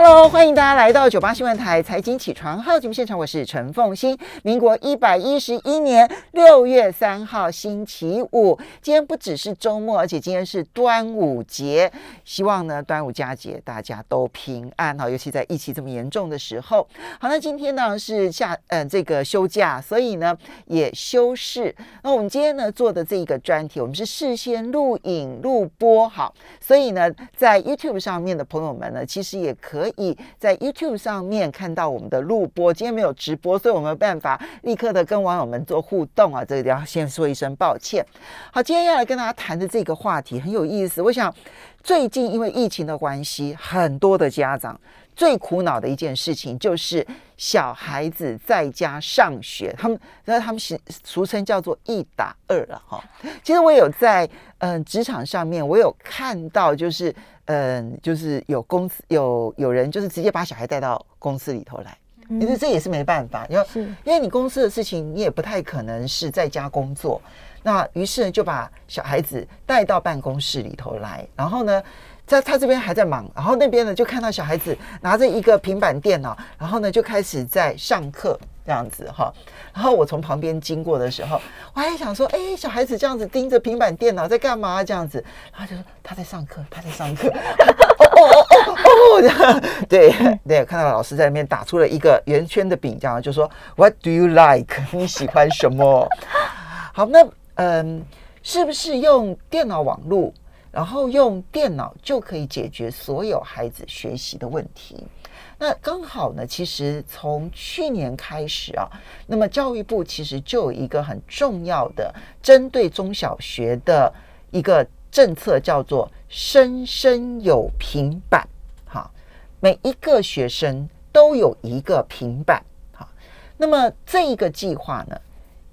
Hello，欢迎大家来到九八新闻台财经起床号节目现场，我是陈凤欣。民国一百一十一年六月三号星期五，今天不只是周末，而且今天是端午节。希望呢，端午佳节大家都平安哈，尤其在疫情这么严重的时候。好，那今天呢是下呃这个休假，所以呢也休市。那我们今天呢做的这一个专题，我们是事先录影录播好，所以呢在 YouTube 上面的朋友们呢，其实也可以以在 YouTube 上面看到我们的录播。今天没有直播，所以我没有办法立刻的跟网友们做互动啊，这个要先说一声抱歉。好，今天要来跟大家谈的这个话题很有意思，我想最近因为疫情的关系，很多的家长。最苦恼的一件事情就是小孩子在家上学，他们那他们俗俗称叫做一打二了哈。其实我有在嗯职场上面，我有看到就是嗯就是有公司有有人就是直接把小孩带到公司里头来，其实这也是没办法，因为因为你公司的事情你也不太可能是在家工作，那于是就把小孩子带到办公室里头来，然后呢。在他这边还在忙，然后那边呢就看到小孩子拿着一个平板电脑，然后呢就开始在上课这样子哈。然后我从旁边经过的时候，我还想说，哎，小孩子这样子盯着平板电脑在干嘛？这样子，然后就说他在上课，他在上课。哦哦哦哦哦，对对，看到老师在那边打出了一个圆圈的饼，这样就说 What do you like？你喜欢什么？好，那嗯，是不是用电脑网络？然后用电脑就可以解决所有孩子学习的问题。那刚好呢，其实从去年开始啊，那么教育部其实就有一个很重要的针对中小学的一个政策，叫做“生生有平板”。哈，每一个学生都有一个平板。哈，那么这一个计划呢，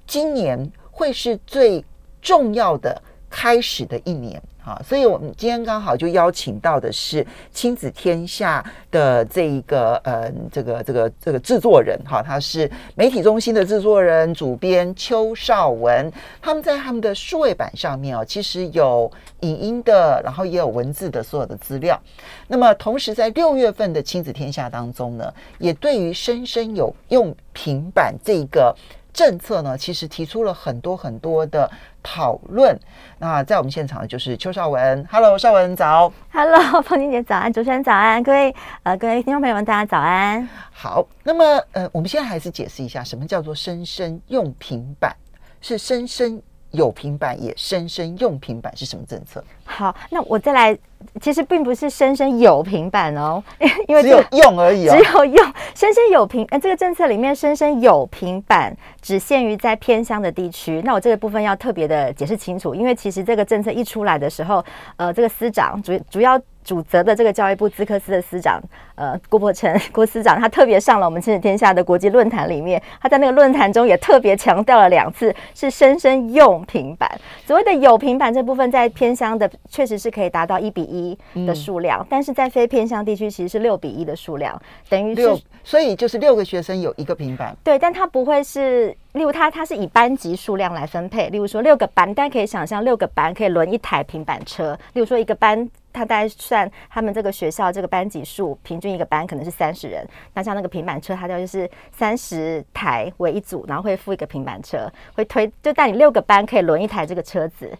今年会是最重要的开始的一年。好，所以我们今天刚好就邀请到的是亲子天下的这一个呃，这个这个这个制作人哈，他是媒体中心的制作人、主编邱少文。他们在他们的数位版上面哦，其实有影音的，然后也有文字的所有的资料。那么同时在六月份的亲子天下当中呢，也对于深深有用平板这个政策呢，其实提出了很多很多的。讨论。那在我们现场的就是邱少文，Hello，少文早，Hello，凤姐早安，主持人早安，各位呃各位听众朋友们，大家早安。好，那么呃，我们现在还是解释一下，什么叫做深深用平板？是生生有平板，也深深用平板是什么政策？好，那我再来，其实并不是深深有平板哦，因为只有用而已，只有用深深有平，呃，这个政策里面深深有平板只限于在偏乡的地区。那我这个部分要特别的解释清楚，因为其实这个政策一出来的时候，呃，这个司长主主要。主责的这个教育部资科司的司长，呃，郭伯成郭司长，他特别上了我们亲子天下的国际论坛里面，他在那个论坛中也特别强调了两次，是生生用平板。所谓的有平板这部分，在偏乡的确实是可以达到一比一的数量，但是在非偏乡地区，其实是六比一的数量，等于六，所以就是六个学生有一个平板。对，但他不会是，例如它它是以班级数量来分配，例如说六个班，大家可以想象六个班可以轮一台平板车，例如说一个班。他大概算他们这个学校这个班级数，平均一个班可能是三十人。那像那个平板车，它就是三十台为一组，然后会附一个平板车，会推就带你六个班可以轮一台这个车子。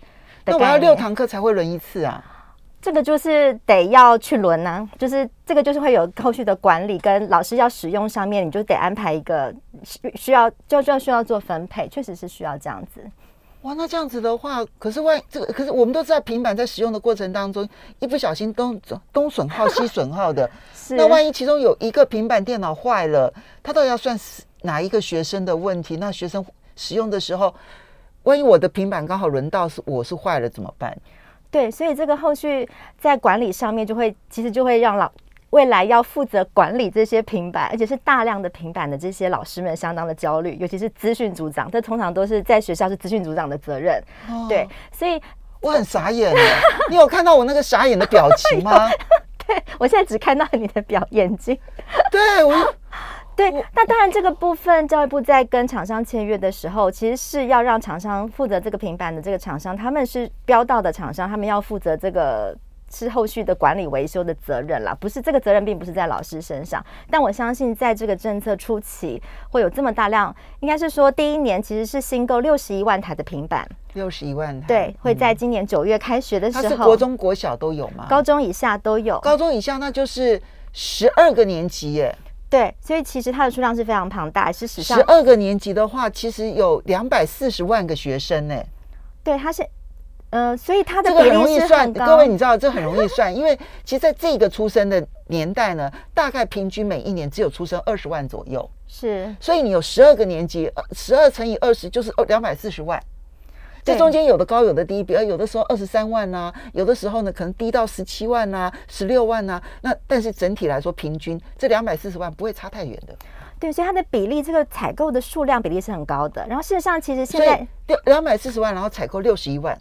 那我要六堂课才会轮一次啊？这个就是得要去轮呢，就是这个就是会有后续的管理跟老师要使用上面，你就得安排一个需需要就就需要做分配，确实是需要这样子。哇，那这样子的话，可是万这个，可是我们都知道平板在使用的过程当中，一不小心东东损耗西 损耗的。那万一其中有一个平板电脑坏了，它到底要算是哪一个学生的问题？那学生使用的时候，万一我的平板刚好轮到是我是坏了怎么办？对，所以这个后续在管理上面就会，其实就会让老。未来要负责管理这些平板，而且是大量的平板的这些老师们相当的焦虑，尤其是资讯组长，这通常都是在学校是资讯组长的责任。对，所以我很傻眼。你有看到我那个傻眼的表情吗？对我现在只看到你的表眼睛。对我，对，那当然这个部分教育部在跟厂商签约的时候，其实是要让厂商负责这个平板的这个厂商，他们是标到的厂商，他们要负责这个。是后续的管理维修的责任啦，不是这个责任并不是在老师身上。但我相信，在这个政策初期会有这么大量，应该是说第一年其实是新购六十一万台的平板，六十一万台，对，会在今年九月开学的时候，它是国中国小都有吗？高中以下都有，高中以下那就是十二个年级耶。对，所以其实它的数量是非常庞大，是史上十二个年级的话，其实有两百四十万个学生呢。对，它是。呃，所以它的这个很容易算，各位你知道这很容易算，因为其实在这个出生的年代呢，大概平均每一年只有出生二十万左右，是，所以你有十二个年级，十二乘以二十就是二两百四十万，这中间有的高有的低，比如有的时候二十三万呐，有的时候呢可能低到十七万呐、十六万呐，那但是整体来说平均这两百四十万不会差太远的，对，所以它的比例这个采购的数量比例是很高的，然后事实上其实现在两两百四十万，然后采购六十一万。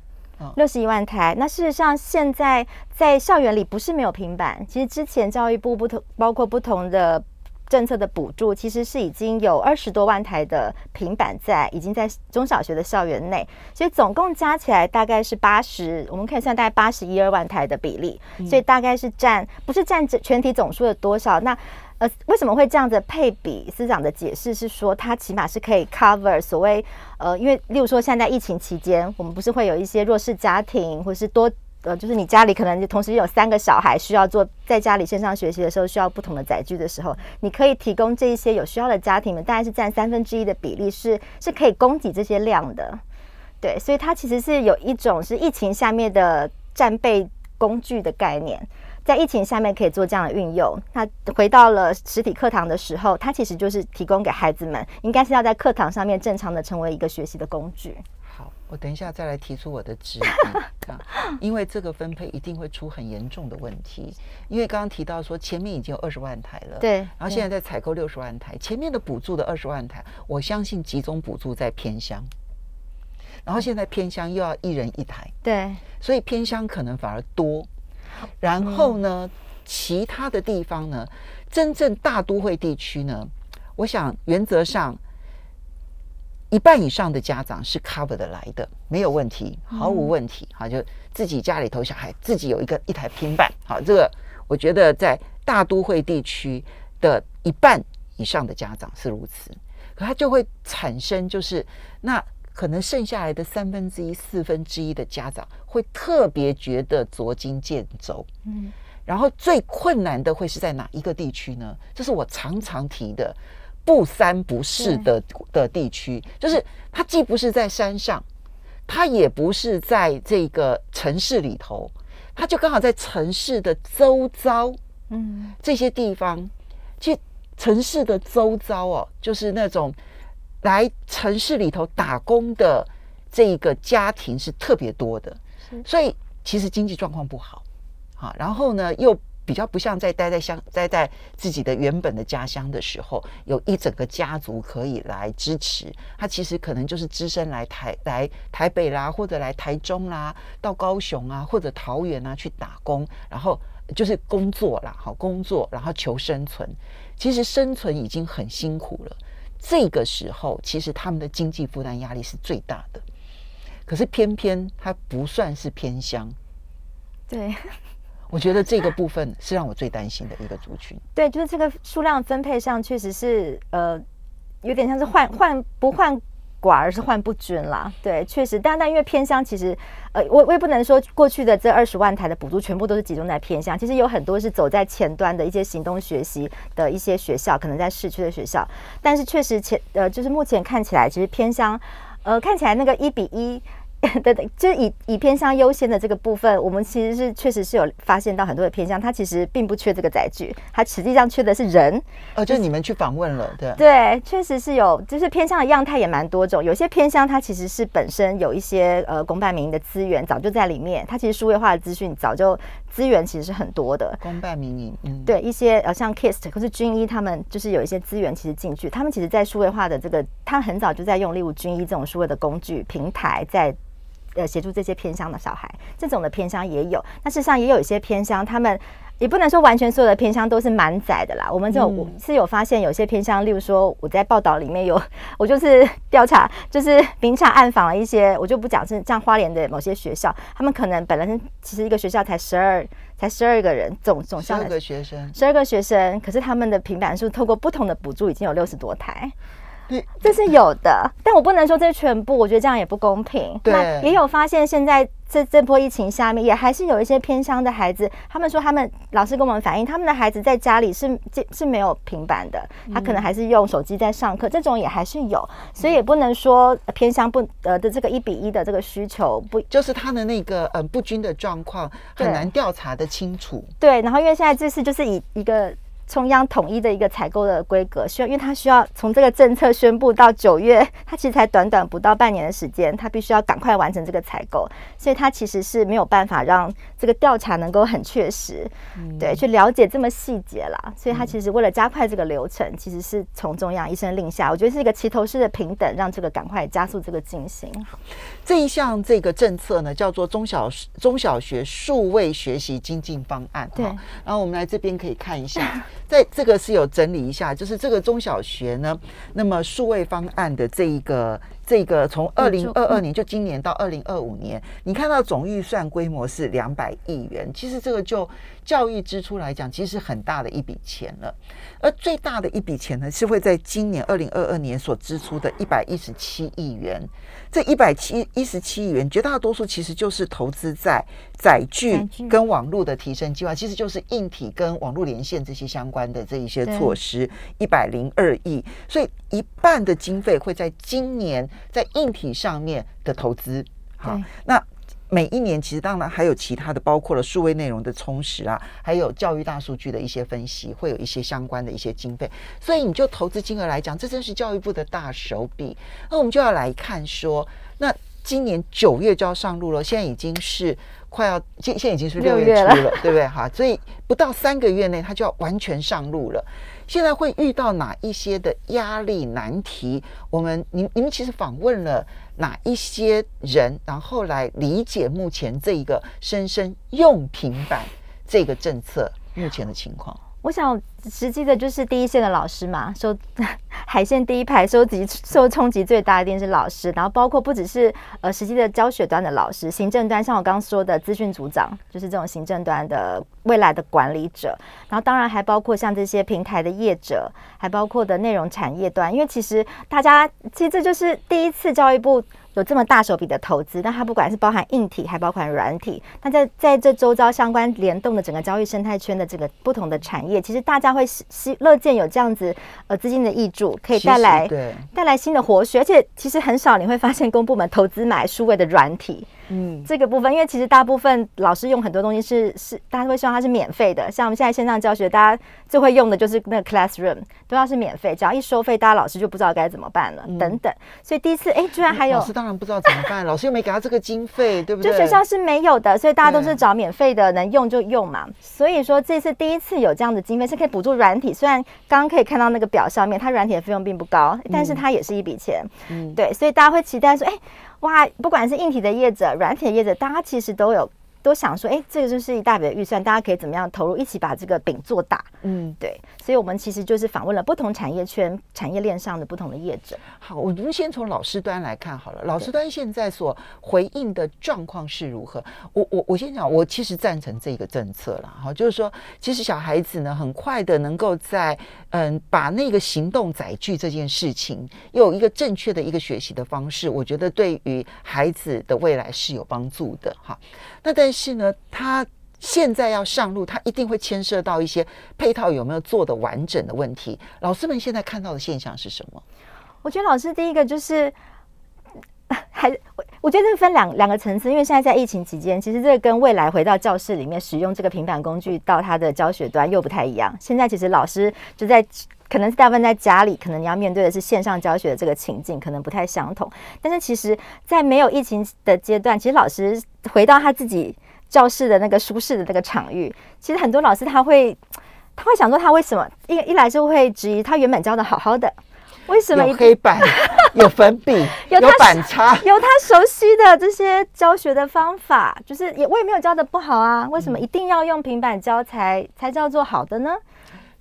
六十一万台，那事实上现在在校园里不是没有平板，其实之前教育部不同包括不同的政策的补助，其实是已经有二十多万台的平板在已经在中小学的校园内，所以总共加起来大概是八十，我们可以算大概八十一二万台的比例，所以大概是占不是占全体总数的多少？那呃为什么会这样子配比？司长的解释是说，它起码是可以 cover 所谓。呃，因为例如说，现在疫情期间，我们不是会有一些弱势家庭，或是多呃，就是你家里可能同时有三个小孩，需要做在家里线上学习的时候，需要不同的载具的时候，你可以提供这一些有需要的家庭们，大概是占三分之一的比例，是是可以供给这些量的。对，所以它其实是有一种是疫情下面的战备工具的概念。在疫情下面可以做这样的运用。那回到了实体课堂的时候，它其实就是提供给孩子们，应该是要在课堂上面正常的成为一个学习的工具。好，我等一下再来提出我的质疑，因为这个分配一定会出很严重的问题。因为刚刚提到说前面已经有二十万台了，对，然后现在在采购六十万台，前面的补助的二十万台，我相信集中补助在偏乡，然后现在偏乡又要一人一台，对，所以偏乡可能反而多。然后呢，其他的地方呢，真正大都会地区呢，我想原则上一半以上的家长是 cover 的来的，没有问题，毫无问题。好，就自己家里头小孩自己有一个一台平板，好，这个我觉得在大都会地区的一半以上的家长是如此，可他就会产生就是那。可能剩下来的三分之一、四分之一的家长会特别觉得捉襟见肘，嗯，然后最困难的会是在哪一个地区呢？这是我常常提的不三不四的的地区，就是它既不是在山上，它也不是在这个城市里头，它就刚好在城市的周遭，嗯，这些地方，其实城市的周遭哦，就是那种。来城市里头打工的这个家庭是特别多的，所以其实经济状况不好，好，然后呢又比较不像在待在乡待在自己的原本的家乡的时候，有一整个家族可以来支持。他其实可能就是只身来台来台北啦，或者来台中啦，到高雄啊或者桃园啊去打工，然后就是工作啦，好工作，然后求生存。其实生存已经很辛苦了。这个时候，其实他们的经济负担压力是最大的。可是偏偏它不算是偏乡。对，我觉得这个部分是让我最担心的一个族群。对，就是这个数量分配上，确实是呃，有点像是换换不换。寡而是换不均啦，对，确实，但但因为偏乡，其实，呃，我我也不能说过去的这二十万台的补助全部都是集中在偏乡，其实有很多是走在前端的一些行动学习的一些学校，可能在市区的学校，但是确实前呃，就是目前看起来，其实偏乡，呃，看起来那个一比一。对对，就是以以偏向优先的这个部分，我们其实是确实是有发现到很多的偏向，它其实并不缺这个载具，它实际上缺的是人。哦，就你们去访问了，对对，确实是有，就是偏向的样态也蛮多种。有些偏向它其实是本身有一些呃公办民营的资源早就在里面，它其实数位化的资讯早就资源其实是很多的。公办民营，嗯，对一些呃像 KIST 或是军医，他们就是有一些资源其实进去，他们其实在数位化的这个，他很早就在用例如军医这种数位的工具平台在。呃，协助这些偏乡的小孩，这种的偏乡也有。那事实上也有一些偏乡，他们也不能说完全所有的偏乡都是满载的啦。我们这种嗯是有发现有些偏乡，例如说我在报道里面有，我就是 调查，就是明察暗访了一些，我就不讲是像花莲的某些学校，他们可能本来是其实一个学校才十二才十二个人，总总校十二个学生，十二个学生，可是他们的平板数透过不同的补助已经有六十多台。对，这是有的，但我不能说这是全部，我觉得这样也不公平。对那也有发现，现在这这波疫情下面，也还是有一些偏乡的孩子，他们说他们老师跟我们反映，他们的孩子在家里是是是没有平板的，他可能还是用手机在上课，这种也还是有，所以也不能说呃偏乡不呃的这个一比一的这个需求不就是他的那个嗯不均的状况很难调查的清楚。对，然后因为现在这次就是以一个中央统一的一个采购的规格，需要因为它需要从这个政策宣布到九月，它其实才短短不到半年的时间，它必须要赶快完成这个采购，所以它其实是没有办法让这个调查能够很确实，对，去了解这么细节啦。所以它其实为了加快这个流程，其实是从中央一声令下，我觉得是一个齐头式的平等，让这个赶快加速这个进行。这一项这个政策呢，叫做中小中小学数位学习精进方案。对然后我们来这边可以看一下，在这个是有整理一下，就是这个中小学呢，那么数位方案的这一个这个从二零二二年就今年到二零二五年，你看到总预算规模是两百亿元，其实这个就教育支出来讲，其实是很大的一笔钱了。而最大的一笔钱呢，是会在今年二零二二年所支出的一百一十七亿元。这一百七一十七亿元，绝大多数其实就是投资在载具跟网络的提升计划，其实就是硬体跟网络连线这些相关的这一些措施，一百零二亿。所以一半的经费会在今年在硬体上面的投资。好，那每一年其实当然还有其他的，包括了数位内容的充实啊，还有教育大数据的一些分析，会有一些相关的一些经费。所以你就投资金额来讲，这真是教育部的大手笔。那我们就要来看说，那今年九月就要上路了，现在已经是快要现现在已经是六月初了，对不对？哈，所以不到三个月内，它就要完全上路了。现在会遇到哪一些的压力难题？我们您您其实访问了哪一些人，然后来理解目前这一个深深用平板这个政策目前的情况。我想实际的就是第一线的老师嘛，收 海线第一排收集受冲击最大的一定是老师，然后包括不只是呃实际的教学端的老师，行政端像我刚刚说的资讯组长，就是这种行政端的未来的管理者，然后当然还包括像这些平台的业者，还包括的内容产业端，因为其实大家其实这就是第一次教育部。有这么大手笔的投资，但它不管是包含硬体，还包含软体，那在在这周遭相关联动的整个交易生态圈的这个不同的产业，其实大家会希希乐见有这样子呃资金的益助，可以带来对，带来新的活血，而且其实很少你会发现公部门投资买数位的软体，嗯，这个部分，因为其实大部分老师用很多东西是是，大家会希望它是免费的。像我们现在线上教学，大家最会用的就是那个 Classroom，都要是免费，只要一收费，大家老师就不知道该怎么办了，等等。所以第一次，哎，居然还有老师当然不知道怎么办，老师又没给他这个经费，对不对？就学校是没有的，所以大家都是找免费的，能用就用嘛。所以说这次第一次有这样的经费是可以补助软体，虽然刚刚可以看到那个表上面，它软体的费用并不高，但是它也是一笔钱。嗯对，所以大家会期待说，哎，哇，不管是硬体的叶子、软体的叶子，大家其实都有。都想说，哎，这个就是一大笔的预算，大家可以怎么样投入，一起把这个饼做大。嗯，对，所以我们其实就是访问了不同产业圈、产业链上的不同的业者。好，我们先从老师端来看好了。老师端现在所回应的状况是如何？我我我先讲，我其实赞成这个政策了哈，就是说，其实小孩子呢，很快的能够在嗯把那个行动载具这件事情，有一个正确的一个学习的方式，我觉得对于孩子的未来是有帮助的哈。那但是呢，他。现在要上路，它一定会牵涉到一些配套有没有做的完整的问题。老师们现在看到的现象是什么？我觉得老师第一个就是，还我我觉得这分两两个层次，因为现在在疫情期间，其实这个跟未来回到教室里面使用这个平板工具到他的教学端又不太一样。现在其实老师就在可能是大部分在家里，可能你要面对的是线上教学的这个情境，可能不太相同。但是其实，在没有疫情的阶段，其实老师回到他自己教室的那个舒适的那个场域，其实很多老师他会他会想说，他为什么一一来就会质疑他原本教的好好的。为什么有黑板、有粉笔、有有他板擦？有他熟悉的这些教学的方法，就是也我也没有教的不好啊，为什么一定要用平板教才才叫做好的呢？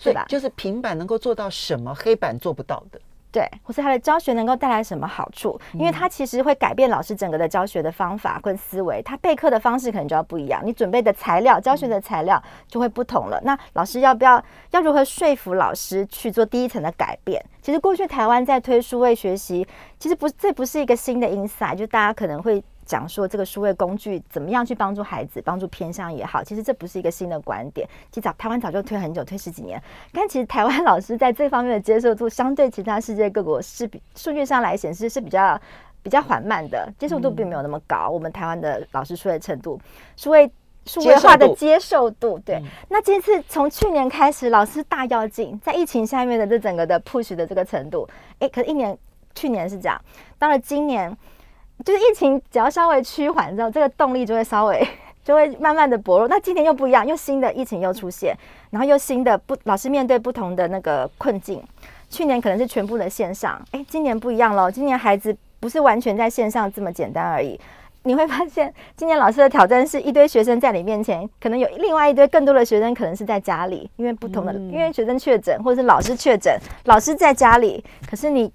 对吧？就是平板能够做到什么黑板做不到的？对，或是他的教学能够带来什么好处？因为他其实会改变老师整个的教学的方法跟思维，他备课的方式可能就要不一样，你准备的材料、教学的材料就会不同了。那老师要不要要如何说服老师去做第一层的改变？其实过去台湾在推数位学习，其实不这不是一个新的 insight，就大家可能会。讲说这个数位工具怎么样去帮助孩子，帮助偏向也好，其实这不是一个新的观点，其实早台湾早就推很久，推十几年。但其实台湾老师在这方面的接受度，相对其他世界各国是比数据上来显示是比较比较缓慢的，接受度并没有那么高。我们台湾的老师数位程度，数位数位化的接受度，对。那这次从去年开始，老师大跃进，在疫情下面的这整个的 push 的这个程度，哎，可是一年去年是这样，到了今年。就是疫情只要稍微趋缓之后，这个动力就会稍微 就会慢慢的薄弱。那今年又不一样，又新的疫情又出现，然后又新的不老师面对不同的那个困境。去年可能是全部的线上，哎，今年不一样喽。今年孩子不是完全在线上这么简单而已。你会发现，今年老师的挑战是一堆学生在你面前，可能有另外一堆更多的学生可能是在家里，因为不同的，因为学生确诊或者是老师确诊，老师在家里，可是你。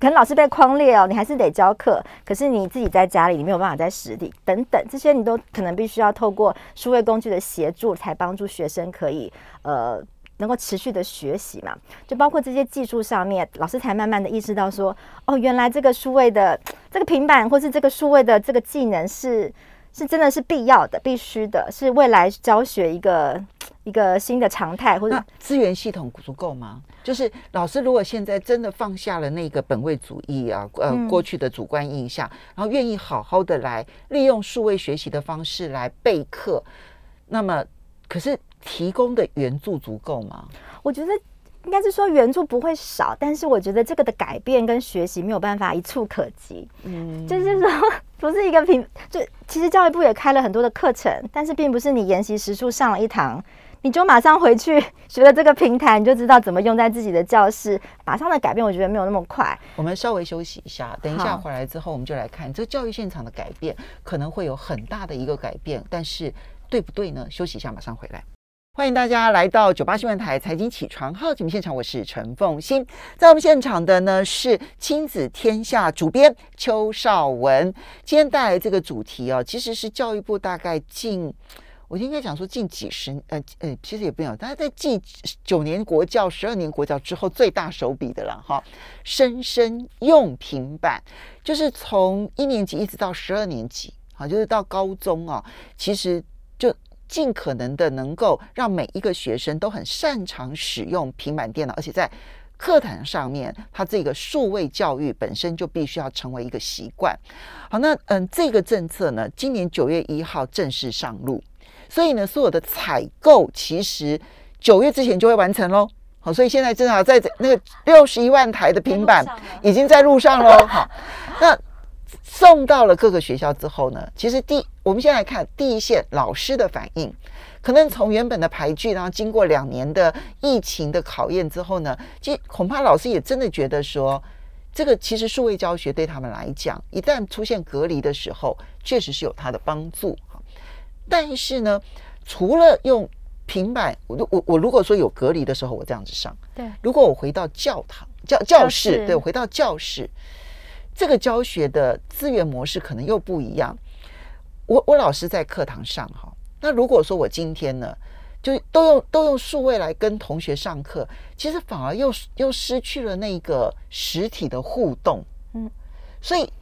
可能老师被框裂哦，你还是得教课。可是你自己在家里，你没有办法在实体等等，这些你都可能必须要透过数位工具的协助，才帮助学生可以呃能够持续的学习嘛。就包括这些技术上面，老师才慢慢的意识到说，哦，原来这个数位的 这个平板或是这个数位的这个技能是。是真的是必要的、必须的，是未来教学一个一个新的常态，或者资源系统足够吗？就是老师如果现在真的放下了那个本位主义啊，呃，过去的主观印象，然后愿意好好的来利用数位学习的方式来备课，那么可是提供的援助足够吗？我觉得。应该是说援助不会少，但是我觉得这个的改变跟学习没有办法一触可及。嗯，就是说不是一个平，就其实教育部也开了很多的课程，但是并不是你研习时数上了一堂，你就马上回去学了这个平台，你就知道怎么用在自己的教室，马上的改变，我觉得没有那么快。我们稍微休息一下，等一下回来之后，我们就来看这个教育现场的改变，可能会有很大的一个改变，但是对不对呢？休息一下，马上回来。欢迎大家来到九八新闻台财经起床号节目现场，我是陈凤欣。在我们现场的呢是亲子天下主编邱少文。今天带来这个主题哦，其实是教育部大概近，我应该讲说近几十，呃呃，其实也不有，大家在继九年国教、十二年国教之后最大手笔的了哈。生生用平板，就是从一年级一直到十二年级，好，就是到高中啊，其实就。尽可能的能够让每一个学生都很擅长使用平板电脑，而且在课堂上面，他这个数位教育本身就必须要成为一个习惯。好，那嗯，这个政策呢，今年九月一号正式上路，所以呢，所有的采购其实九月之前就会完成喽。好，所以现在正好在那个六十一万台的平板已经在路上喽。好，那。送到了各个学校之后呢，其实第我们先来看第一线老师的反应，可能从原本的排剧，然后经过两年的疫情的考验之后呢，其实恐怕老师也真的觉得说，这个其实数位教学对他们来讲，一旦出现隔离的时候，确实是有它的帮助哈。但是呢，除了用平板，我我我如果说有隔离的时候，我这样子上，对，如果我回到教堂教教室，对，回到教室。这个教学的资源模式可能又不一样。我我老师在课堂上哈，那如果说我今天呢，就都用都用数位来跟同学上课，其实反而又又失去了那个实体的互动。嗯，所以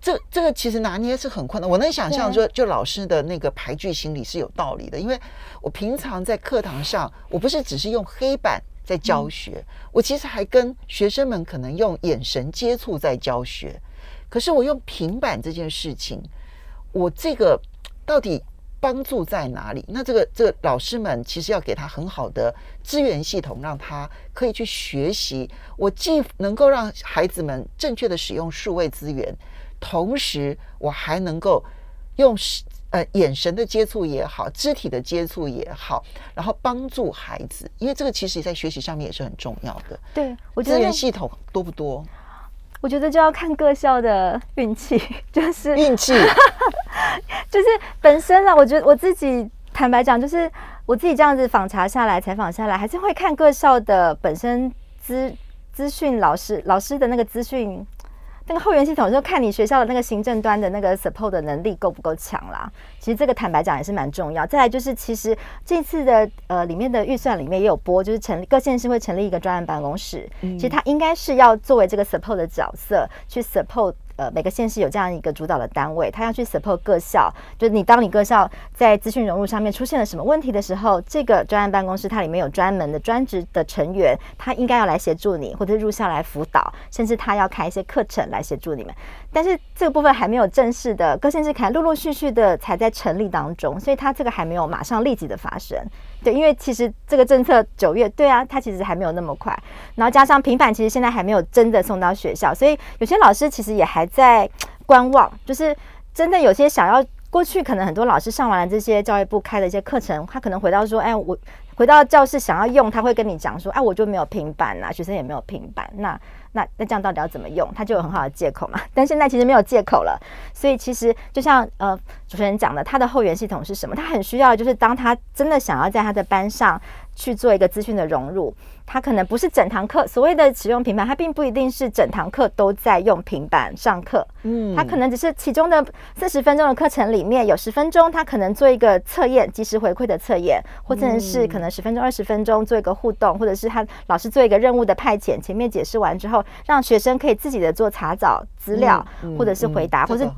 这这个其实拿捏是很困难。我能想象说，就老师的那个排拒心理是有道理的，因为我平常在课堂上，我不是只是用黑板。在教学，我其实还跟学生们可能用眼神接触在教学，可是我用平板这件事情，我这个到底帮助在哪里？那这个这个老师们其实要给他很好的资源系统，让他可以去学习。我既能够让孩子们正确的使用数位资源，同时我还能够用呃眼神的接触也好，肢体的接触也好，然后帮助孩子，因为这个其实在学习上面也是很重要的。对，我觉得资源系统多不多？我觉得就要看各校的运气，就是运气，就是本身啊，我觉得我自己坦白讲，就是我自己这样子访查下来、采访下来，还是会看各校的本身资资讯老师老师的那个资讯。那个后援系统就看你学校的那个行政端的那个 support 的能力够不够强啦。其实这个坦白讲也是蛮重要。再来就是，其实这次的呃里面的预算里面也有拨，就是成立各县市会成立一个专案办公室。其实它应该是要作为这个 support 的角色去 support。呃，每个县市有这样一个主导的单位，他要去 support 各校。就是你当你各校在资讯融入上面出现了什么问题的时候，这个专案办公室它里面有专门的专职的成员，他应该要来协助你，或者入校来辅导，甚至他要开一些课程来协助你们。但是这个部分还没有正式的，各县市可能陆陆续续的才在成立当中，所以它这个还没有马上立即的发生。对，因为其实这个政策九月，对啊，它其实还没有那么快。然后加上平板，其实现在还没有真的送到学校，所以有些老师其实也还在观望。就是真的有些想要过去，可能很多老师上完了这些教育部开的一些课程，他可能回到说，哎，我回到教室想要用，他会跟你讲说，哎，我就没有平板呐，学生也没有平板，那。那那这样到底要怎么用？他就有很好的借口嘛。但现在其实没有借口了，所以其实就像呃主持人讲的，他的后援系统是什么？他很需要，就是当他真的想要在他的班上去做一个资讯的融入。他可能不是整堂课所谓的使用平板，他并不一定是整堂课都在用平板上课。嗯，他可能只是其中的四十分钟的课程里面有十分钟，他可能做一个测验，及时回馈的测验，或者是可能十分钟、二十分钟做一个互动，或者是他老师做一个任务的派遣，前面解释完之后，让学生可以自己的做查找资料，或者是回答，或是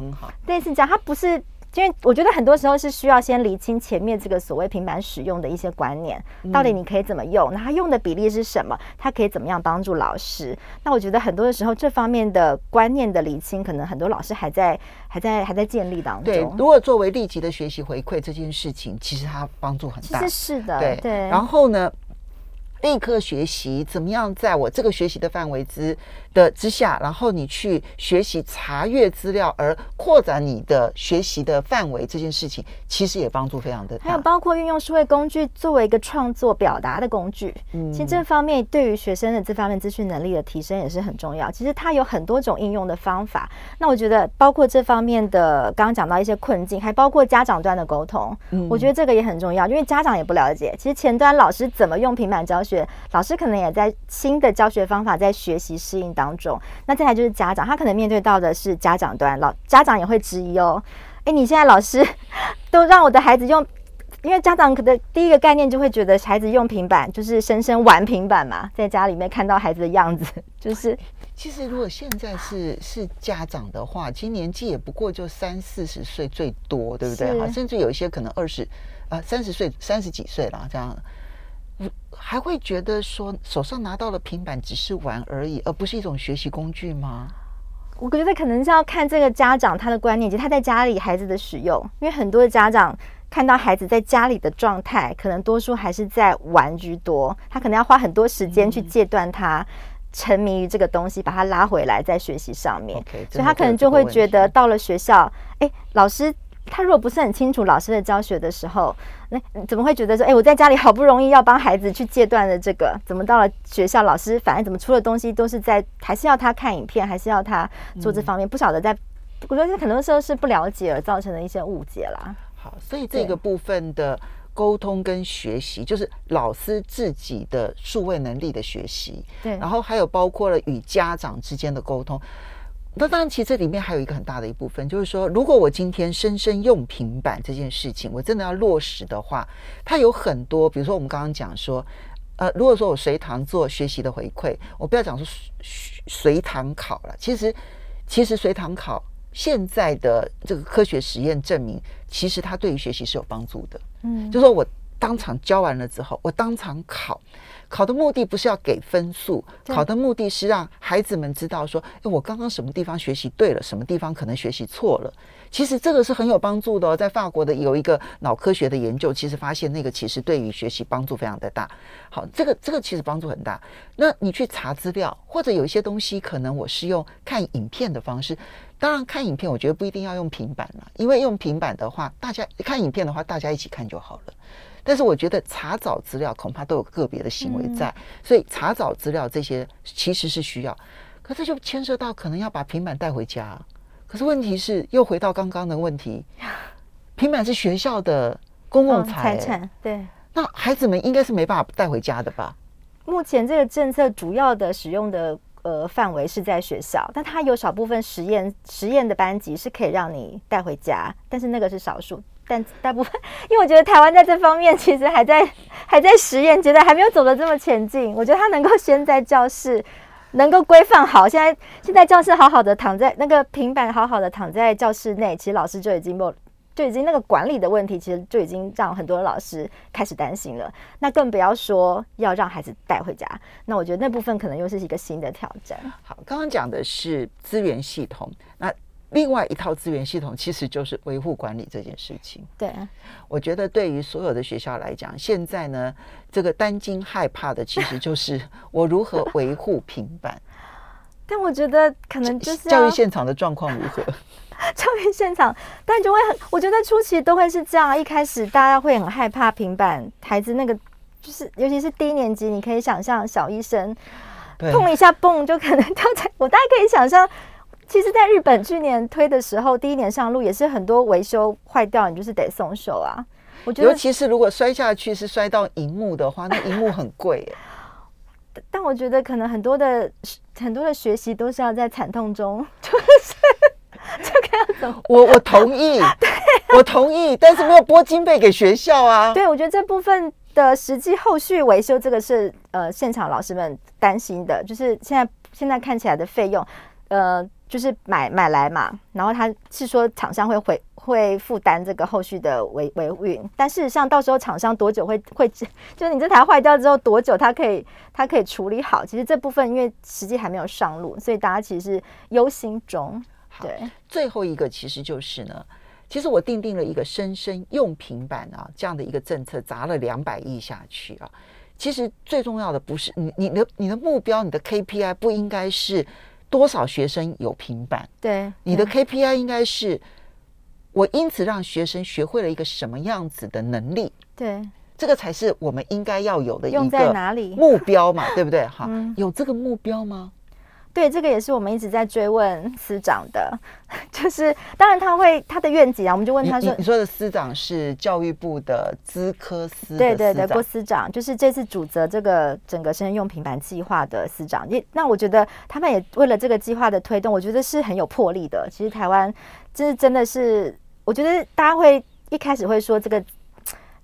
类似这样，他不是。因为我觉得很多时候是需要先理清前面这个所谓平板使用的一些观念，到底你可以怎么用，那它用的比例是什么，它可以怎么样帮助老师？那我觉得很多的时候这方面的观念的理清，可能很多老师还在还在还在建立当中。对，如果作为立即的学习回馈这件事情，其实它帮助很大。其实是的，对对。然后呢？立刻学习怎么样在我这个学习的范围之的之下，然后你去学习查阅资料而扩展你的学习的范围，这件事情其实也帮助非常的。还有包括运用数位工具作为一个创作表达的工具，嗯，其实这方面对于学生的这方面资讯能力的提升也是很重要。其实它有很多种应用的方法。那我觉得包括这方面的刚刚讲到一些困境，还包括家长端的沟通，嗯，我觉得这个也很重要，因为家长也不了解，其实前端老师怎么用平板教学。老师可能也在新的教学方法在学习适应当中，那再来就是家长，他可能面对到的是家长端，老家长也会质疑哦，哎，你现在老师 都让我的孩子用，因为家长可能第一个概念就会觉得孩子用平板就是生生玩平板嘛，在家里面看到孩子的样子，就是其实如果现在是是家长的话，其实年纪也不过就三四十岁最多，对不对？哈，甚至有一些可能二十啊三十岁三十几岁了这样。还会觉得说手上拿到了平板只是玩而已，而不是一种学习工具吗？我觉得可能是要看这个家长他的观念，及他在家里孩子的使用。因为很多的家长看到孩子在家里的状态，可能多数还是在玩居多，他可能要花很多时间去戒断他沉迷于这个东西，把他拉回来在学习上面。所以他可能就会觉得到了学校，哎，老师。他如果不是很清楚老师的教学的时候，那怎么会觉得说，哎，我在家里好不容易要帮孩子去戒断的这个，怎么到了学校，老师反而怎么出的东西都是在，还是要他看影片，还是要他做这方面？不晓得在，我觉得很多时候是不了解而造成的一些误解啦。好，所以这个部分的沟通跟学习，就是老师自己的数位能力的学习，对，然后还有包括了与家长之间的沟通。那当然，其实这里面还有一个很大的一部分，就是说，如果我今天深深用平板这件事情，我真的要落实的话，它有很多，比如说我们刚刚讲说，呃，如果说我随堂做学习的回馈，我不要讲说随堂考了，其实其实随堂考现在的这个科学实验证明，其实它对于学习是有帮助的。嗯，就说我当场教完了之后，我当场考。考的目的不是要给分数，考的目的是让孩子们知道说，哎，我刚刚什么地方学习对了，什么地方可能学习错了。其实这个是很有帮助的哦。在法国的有一个脑科学的研究，其实发现那个其实对于学习帮助非常的大。好，这个这个其实帮助很大。那你去查资料，或者有一些东西，可能我是用看影片的方式。当然，看影片我觉得不一定要用平板了，因为用平板的话，大家看影片的话，大家一起看就好了。但是我觉得查找资料恐怕都有个别的行为在，所以查找资料这些其实是需要。可这就牵涉到可能要把平板带回家。可是问题是，又回到刚刚的问题，平板是学校的公共财产对。那孩子们应该是没办法带回家的吧？目前这个政策主要的使用的呃范围是在学校，但它有少部分实验实验的班级是可以让你带回家，但是那个是少数。但大部分，因为我觉得台湾在这方面其实还在还在实验阶段，还没有走得这么前进。我觉得他能够先在教室能够规范好，现在现在教室好好的躺在那个平板好好的躺在教室内，其实老师就已经不就已经那个管理的问题，其实就已经让很多老师开始担心了。那更不要说要让孩子带回家。那我觉得那部分可能又是一个新的挑战。好，刚刚讲的是资源系统，那另外一套资源系统其实就是维护管理这件事情。对，我觉得对于所有的学校来讲，现在呢，这个担惊害怕的其实就是我如何维护平板。但我觉得可能就是教育现场的状况如何？教育现场，但就会很，我觉得初期都会是这样。一开始大家会很害怕平板，孩子那个就是，尤其是低年级，你可以想象小医生，碰一下蹦就可能掉在，我大概可以想象。其实，在日本去年推的时候，第一年上路也是很多维修坏掉，你就是得松手啊。我觉得，尤其是如果摔下去是摔到荧幕的话，那 荧幕很贵耶。但我觉得可能很多的很多的学习都是要在惨痛中，就是这个要怎么？我我同意，对我同意，但是没有拨经费给学校啊。对，我觉得这部分的实际后续维修，这个是呃现场老师们担心的，就是现在现在看起来的费用，呃，就是买买来嘛，然后他是说厂商会回会负担这个后续的维维运，但事实上到时候厂商多久会会，就是你这台坏掉之后多久它可以它可以处理好？其实这部分因为实际还没有上路，所以大家其实是忧心中。对，最后一个其实就是呢，其实我定定了一个生生用平板啊这样的一个政策，砸了两百亿下去啊。其实最重要的不是你你的你的目标，你的 KPI 不应该是多少学生有平板，对，你的 KPI 应该是我因此让学生学会了一个什么样子的能力，对这个才是我们应该要有的一用在个哪里？目标嘛，对不对？哈，嗯有这个目标吗？对，这个也是我们一直在追问司长的，就是当然他会他的愿景啊，我们就问他说你说的司长是教育部的资科司的对对对，郭司长就是这次主责这个整个生用平板计划的司长，也那我觉得他们也为了这个计划的推动，我觉得是很有魄力的。其实台湾就是真的是，我觉得大家会一开始会说这个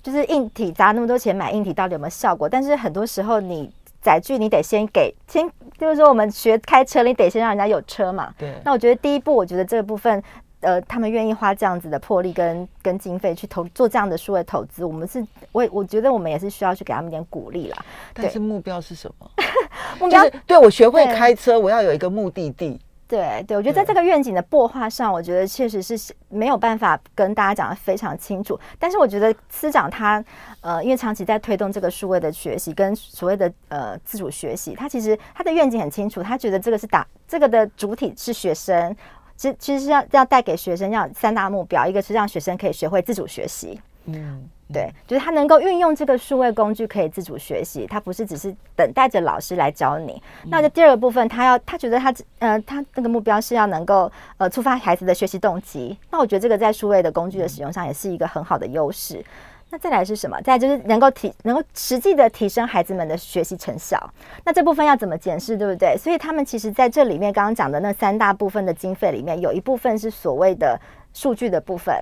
就是硬体砸那么多钱买硬体到底有没有效果，但是很多时候你载具你得先给先，就是说我们学开车，你得先让人家有车嘛。对，那我觉得第一步，我觉得这个部分，呃，他们愿意花这样子的魄力跟跟经费去投做这样的数位投资，我们是，我也我觉得我们也是需要去给他们一点鼓励啦。但是目标是什么？目标就是对我学会开车，我要有一个目的地。对对，我觉得在这个愿景的擘画上，我觉得确实是没有办法跟大家讲的非常清楚。但是我觉得司长他呃，因为长期在推动这个数位的学习跟所谓的呃自主学习，他其实他的愿景很清楚，他觉得这个是打这个的主体是学生。其其实是要要带给学生要三大目标，一个是让学生可以学会自主学习，嗯，对，就是他能够运用这个数位工具可以自主学习，他不是只是等待着老师来教你。那这第二个部分，他要他觉得他呃他那个目标是要能够呃触发孩子的学习动机。那我觉得这个在数位的工具的使用上也是一个很好的优势。那再来是什么？再来就是能够提能够实际的提升孩子们的学习成效。那这部分要怎么检视，对不对？所以他们其实在这里面刚刚讲的那三大部分的经费里面，有一部分是所谓的数据的部分。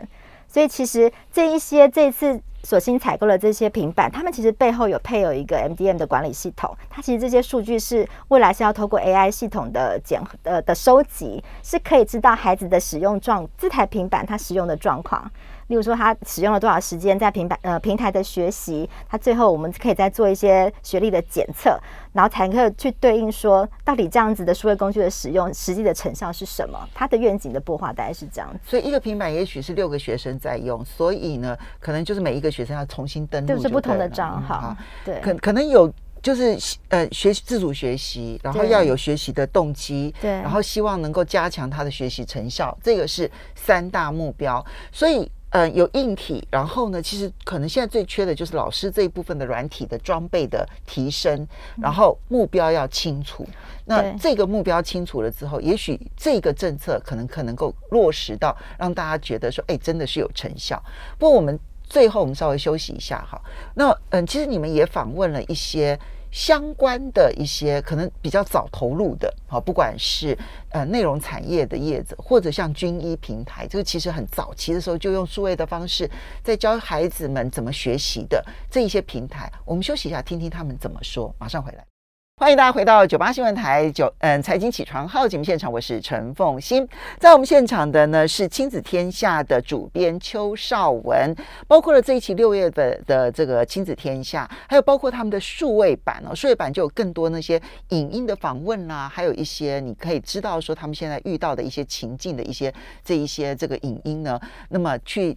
所以其实这一些这次索性采购的这些平板，他们其实背后有配有一个 MDM 的管理系统，它其实这些数据是未来是要透过 AI 系统的检呃的收集，是可以知道孩子的使用状这台平板它使用的状况。例如说，他使用了多少时间在平板呃平台的学习，他最后我们可以再做一些学历的检测，然后才可以去对应说，到底这样子的数位工具的使用实际的成效是什么？它的愿景的擘画大概是这样子。所以一个平板也许是六个学生在用，所以呢，可能就是每一个学生要重新登录，是不同的账号，对，可可能有就是呃学习自主学习，然后要有学习的动机，对，然后希望能够加强他的学习成效，这个是三大目标，所以。呃，有硬体，然后呢，其实可能现在最缺的就是老师这一部分的软体的装备的提升，然后目标要清楚。那这个目标清楚了之后，也许这个政策可能可能够落实到让大家觉得说，哎，真的是有成效。不过我们最后我们稍微休息一下哈。那嗯，其实你们也访问了一些。相关的一些可能比较早投入的，好，不管是呃内容产业的业者，或者像军医平台，这个其实很早期的时候就用数位的方式在教孩子们怎么学习的这一些平台，我们休息一下，听听他们怎么说，马上回来。欢迎大家回到九八新闻台九嗯财经起床号节目现场，我是陈凤欣，在我们现场的呢是亲子天下的主编邱少文，包括了这一期六月的的这个亲子天下，还有包括他们的数位版哦，数位版就有更多那些影音的访问啦，还有一些你可以知道说他们现在遇到的一些情境的一些这一些这个影音呢，那么去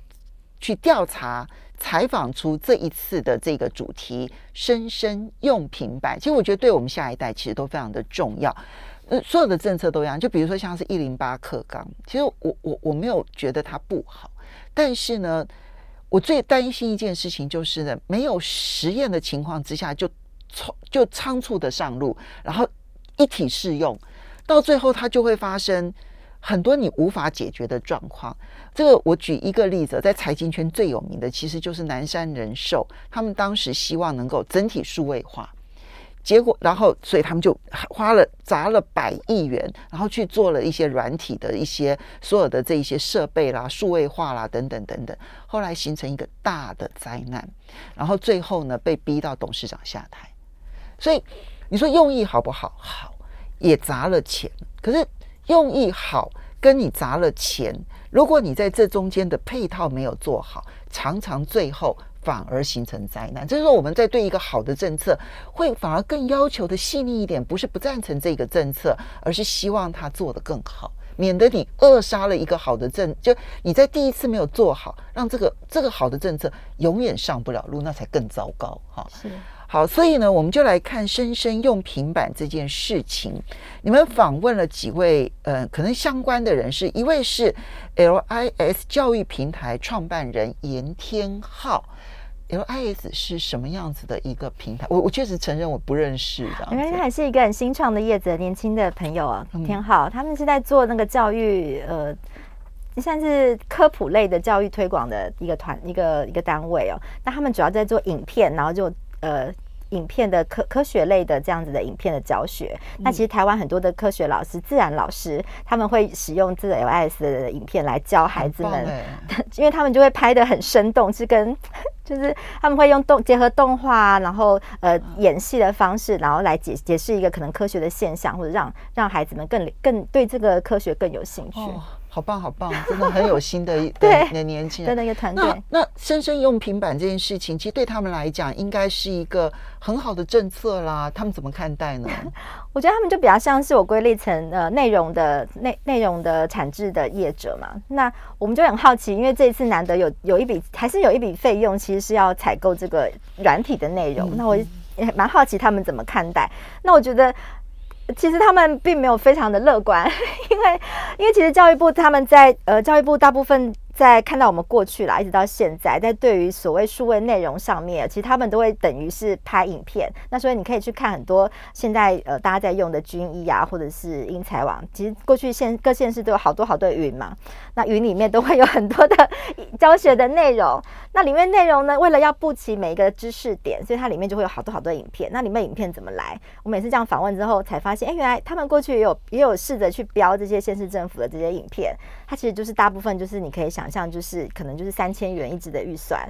去调查。采访出这一次的这个主题“生生用平板”，其实我觉得对我们下一代其实都非常的重要。呃，所有的政策都一样，就比如说像是一零八课纲，其实我我我没有觉得它不好，但是呢，我最担心一件事情就是呢，没有实验的情况之下就仓就仓促的上路，然后一体适用，到最后它就会发生。很多你无法解决的状况，这个我举一个例子，在财经圈最有名的其实就是南山人寿，他们当时希望能够整体数位化，结果然后所以他们就花了砸了百亿元，然后去做了一些软体的一些所有的这一些设备啦、数位化啦等等等等，后来形成一个大的灾难，然后最后呢被逼到董事长下台，所以你说用意好不好？好，也砸了钱，可是。用意好，跟你砸了钱，如果你在这中间的配套没有做好，常常最后反而形成灾难。就是说，我们在对一个好的政策，会反而更要求的细腻一点，不是不赞成这个政策，而是希望它做得更好，免得你扼杀了一个好的政，就你在第一次没有做好，让这个这个好的政策永远上不了路，那才更糟糕。哈，是。好，所以呢，我们就来看生生用平板这件事情。你们访问了几位呃，可能相关的人士，一位是 LIS 教育平台创办人严天浩。LIS 是什么样子的一个平台？我我确实承认我不认识的，因为他还是一个很新创的业者，年轻的朋友啊，天浩，他们是在做那个教育呃，算是科普类的教育推广的一个团一个一个单位哦。那他们主要在做影片，然后就。呃，影片的科科学类的这样子的影片的教学，那其实台湾很多的科学老师、自然老师，他们会使用这个 LS 的影片来教孩子们，因为他们就会拍的很生动，是跟 就是他们会用动结合动画，然后呃演戏的方式，然后来解解释一个可能科学的现象，或者让让孩子们更更对这个科学更有兴趣。好棒，好棒，真的很有心的一 的年轻人的那个团队。那那生生用平板这件事情，其实对他们来讲，应该是一个很好的政策啦。他们怎么看待呢？我觉得他们就比较像是我归类成呃内容的内内容的产制的业者嘛。那我们就很好奇，因为这一次难得有有一笔还是有一笔费用，其实是要采购这个软体的内容。那我也蛮好奇他们怎么看待。那我觉得。其实他们并没有非常的乐观，因为因为其实教育部他们在呃教育部大部分。在看到我们过去啦，一直到现在，在对于所谓数位内容上面，其实他们都会等于是拍影片。那所以你可以去看很多现在呃大家在用的军医啊，或者是英才网。其实过去县各县市都有好多好多云嘛，那云里面都会有很多的 教学的内容。那里面内容呢，为了要布齐每一个知识点，所以它里面就会有好多好多影片。那里面影片怎么来？我每次这样访问之后，才发现，哎，原来他们过去也有也有试着去标这些县市政府的这些影片。它其实就是大部分就是你可以想。象，就是可能就是三千元一支的预算，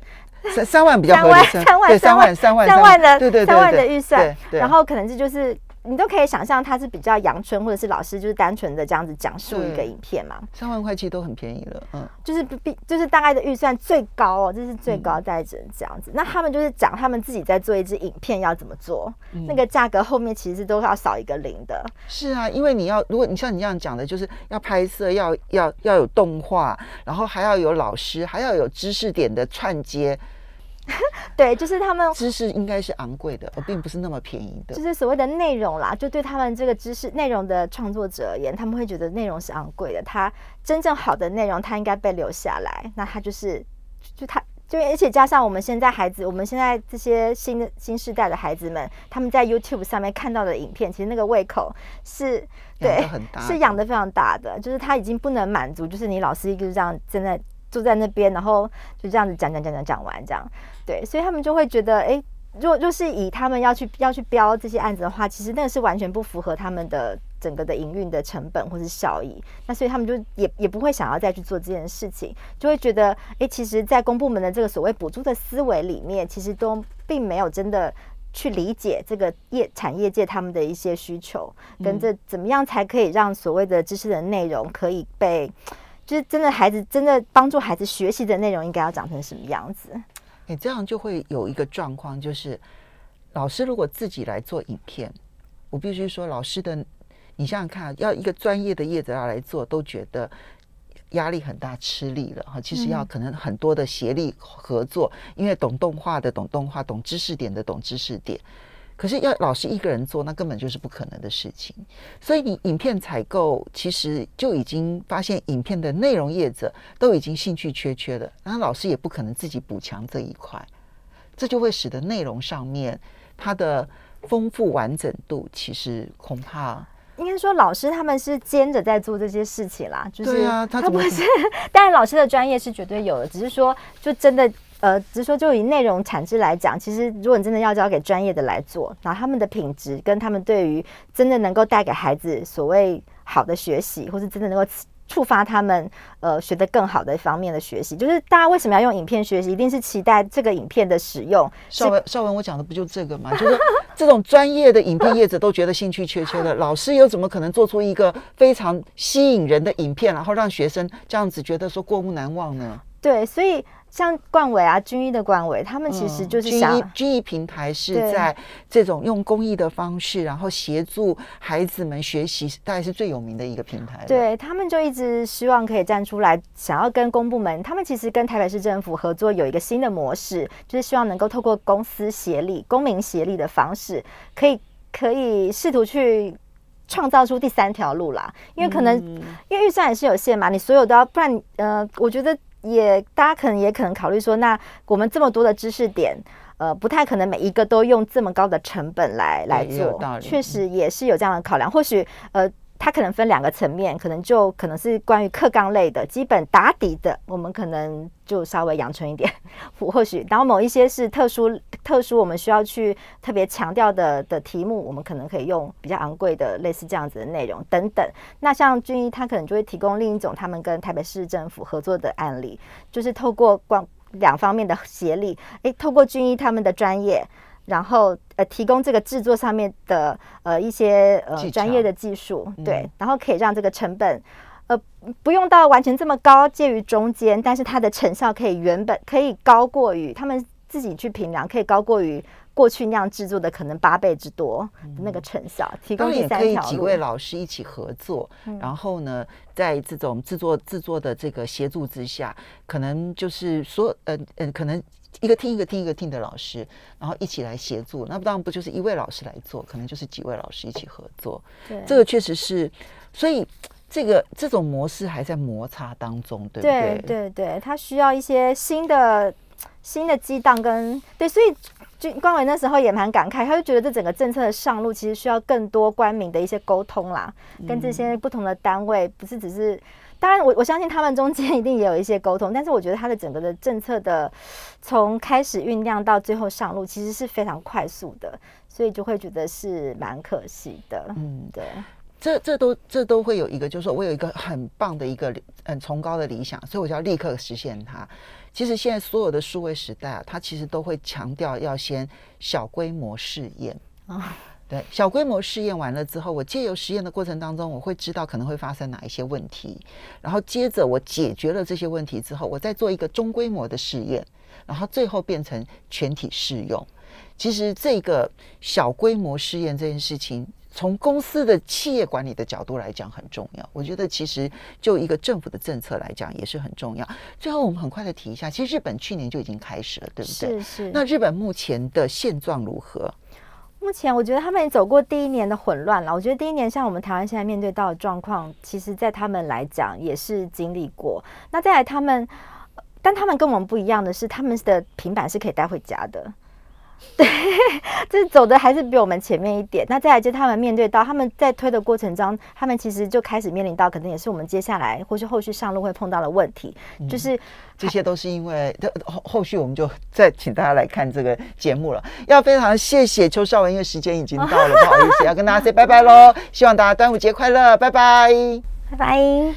三三万比较三万合理，三万三万三万三万的对对对三万的预算然后可能这就是你都可以想象，它是比较阳春，或者是老师就是单纯的这样子讲述一个影片嘛，三万块其实都很便宜了，嗯，就是比比就是大概的预算最高哦，这是最高在只能这样子。那他们就是讲他们自己在做一支影片要怎么做，嗯那个价格后面其实都要少一个零的。是啊，因为你要，如果你像你这样讲的，就是要拍摄，要要要有动画，然后还要有老师，还要有知识点的串接，对，就是他们知识应该是昂贵的，而并不是那么便宜的就。是所谓的内容啦，就对他们这个知识内容的创作者而言，他们会觉得内容是昂贵的，他真正好的内容，他应该被留下来。那他就是，就他。就而且加上我们现在孩子，我们现在这些新的新时代的孩子们，他们在 YouTube 上面看到的影片，其实那个胃口是对是养的非常大的，就是他已经不能满足，就是你老师一直这样站在坐在那边，然后就这样子讲讲讲讲讲完这样，对，所以他们就会觉得，哎、若若是以他们要去要去标这些案子的话，其实那个是完全不符合他们的整个的营运的成本或是效益。那所以他们就也也不会想要再去做这件事情，就会觉得，哎、其实，在公部门的这个所谓补助的思维里面，其实都并没有真的。去理解这个业产业界他们的一些需求，跟这怎么样才可以让所谓的知识的内容可以被，就是真的孩子真的帮助孩子学习的内容应该要长成什么样子？你，这样就会有一个状况，就是老师如果自己来做影片，我必须说，老师的你想想看，要一个专业的业者要来做，都觉得压力很大，吃力了哈。其实要可能很多的协力合作，因为懂动画的懂动画，懂知识点的懂知识点。可是要老师一个人做，那根本就是不可能的事情。所以你影片采购其实就已经发现，影片的内容业者都已经兴趣缺缺的，然后老师也不可能自己补强这一块，这就会使得内容上面它的丰富完整度，其实恐怕应该说，老师他们是兼着在做这些事情啦，就是对啊他怎么不是，但是老师的专业是绝对有的，只是说就真的。呃，只是说，就以内容产值来讲，其实如果你真的要交给专业的来做，然后他们的品质跟他们对于真的能够带给孩子所谓好的学习，或是真的能够触发他们呃学得更好的方面的学习，就是大家为什么要用影片学习，一定是期待这个影片的使用是邵文邵文，我讲的不就这个吗？就是这种专业的影片业者都觉得兴趣缺缺的，老师又怎么可能做出一个非常吸引人的影片，然后让学生这样子觉得说过目难忘呢？对，所以像冠伟啊、军医的冠伟，他们其实就是想、军医军医平台是在这种用公益的方式，然后协助孩子们学习，大概是最有名的一个平台。对他们就一直希望可以站出来，想要跟公部门，他们其实跟台北市政府合作有一个新的模式，就是希望能够透过公司协力、公民协力的方式，可以可以试图去。创造出第三条路啦，因为可能、因为预算也是有限嘛，你所有都要，不然呃，我觉得也大家可能也可能考虑说，那我们这么多的知识点，呃，不太可能每一个都用这么高的成本来来做确实也是有这样的考量。或许呃，它可能分两个层面，可能就可能是关于课纲类的基本打底的，我们可能就稍微阳春一点，或许，然后某一些是特殊特殊，我们需要去特别强调的的题目，我们可能可以用比较昂贵的类似这样子的内容等等。那像军医，他可能就会提供另一种他们跟台北市政府合作的案例，就是透过光两方面的协力，诶，透过军医他们的专业。然后呃，提供这个制作上面的呃一些呃专业的技术，对嗯，然后可以让这个成本呃不用到完全这么高，介于中间，但是它的成效可以原本可以高过于他们自己去评量，可以高过于过去那样制作的可能八倍之多的那个成效，提供也可。以几位老师一起合作，然后呢，在这种制作制作的这个协助之下，可能就是说，呃呃，可能一个听一个听一个听的老师，然后一起来协助，那当然不就是一位老师来做，可能就是几位老师一起合作，对。这个确实是，所以这个这种模式还在摩擦当中，对不对？对对，它需要一些新的新的激荡跟对，所以就关伟那时候也蛮感慨，他就觉得这整个政策的上路其实需要更多官民的一些沟通啦，跟这些不同的单位，不是只是。当然我，我相信他们中间一定也有一些沟通，但是我觉得他的整个的政策的从开始酝酿到最后上路，其实是非常快速的，所以就会觉得是蛮可惜的。嗯，对，这这都这都会有一个，就是说我有一个很棒的一个很崇高的理想，所以我就要立刻实现它。其实现在所有的数位时代啊，它其实都会强调要先小规模试验啊。对，小规模试验完了之后，我借由实验的过程当中，我会知道可能会发生哪一些问题，然后接着我解决了这些问题之后，我再做一个中规模的试验，然后最后变成全体适用。其实这个小规模试验这件事情，从公司的企业管理的角度来讲很重要。我觉得其实就一个政府的政策来讲也是很重要。最后我们很快的提一下，其实日本去年就已经开始了，对不对？是是。那日本目前的现状如何？目前我觉得他们也走过第一年的混乱了。我觉得第一年像我们台湾现在面对到的状况，其实在他们来讲也是经历过。那再来他们，但他们跟我们不一样的是，他们的平板是可以带回家的。对，就是走的还是比我们前面一点。那再来就他们面对到他们在推的过程中，他们其实就开始面临到，可能也是我们接下来或是后续上路会碰到的问题，就是这些都是因为后后续我们就再请大家来看这个节目了。要非常谢谢邱少文，因为时间已经到了，不好意思，要跟大家 say 拜拜喽。希望大家端午节快乐，拜拜，拜拜。